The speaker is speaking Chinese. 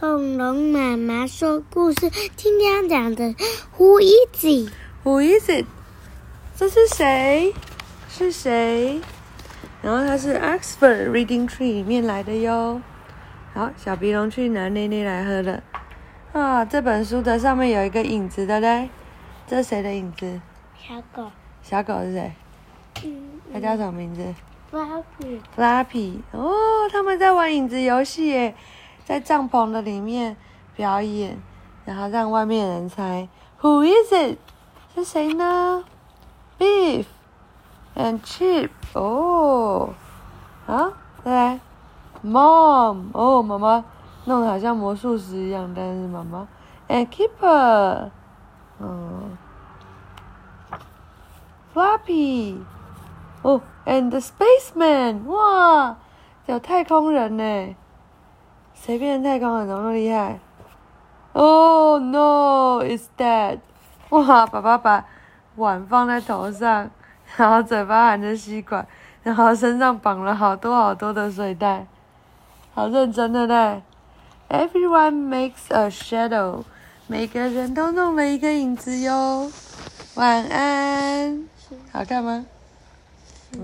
恐龙妈妈说故事，今天要讲的 Who is it？Who is it？这是谁？是谁？然后它是 Expert Reading Tree 里面来的哟。好，小鼻龙去拿奶奶来喝了。啊，这本书的上面有一个影子，对不对？这是谁的影子？小狗。小狗是谁？嗯。它叫什么名字？Flappy，Flappy，。哦，他们在玩影子游戏耶，在帐篷的里面表演，然后让外面人猜 Who is it？是谁呢？Beef and Chip。哦，啊，再来，Mom。哦，妈妈弄得好像魔术师一样，但是妈妈 and Keeper。嗯，Flappy。哦，and the spaceman，哇，有太空人呢！谁变成太空人怎么那么厉害？Oh no，it's dead！哇，爸爸把碗放在头上，然后嘴巴含着吸管，然后身上绑了好多好多的水袋，好认真的嘞！Everyone makes a shadow，每个人都弄了一个影子哟。晚安，好看吗？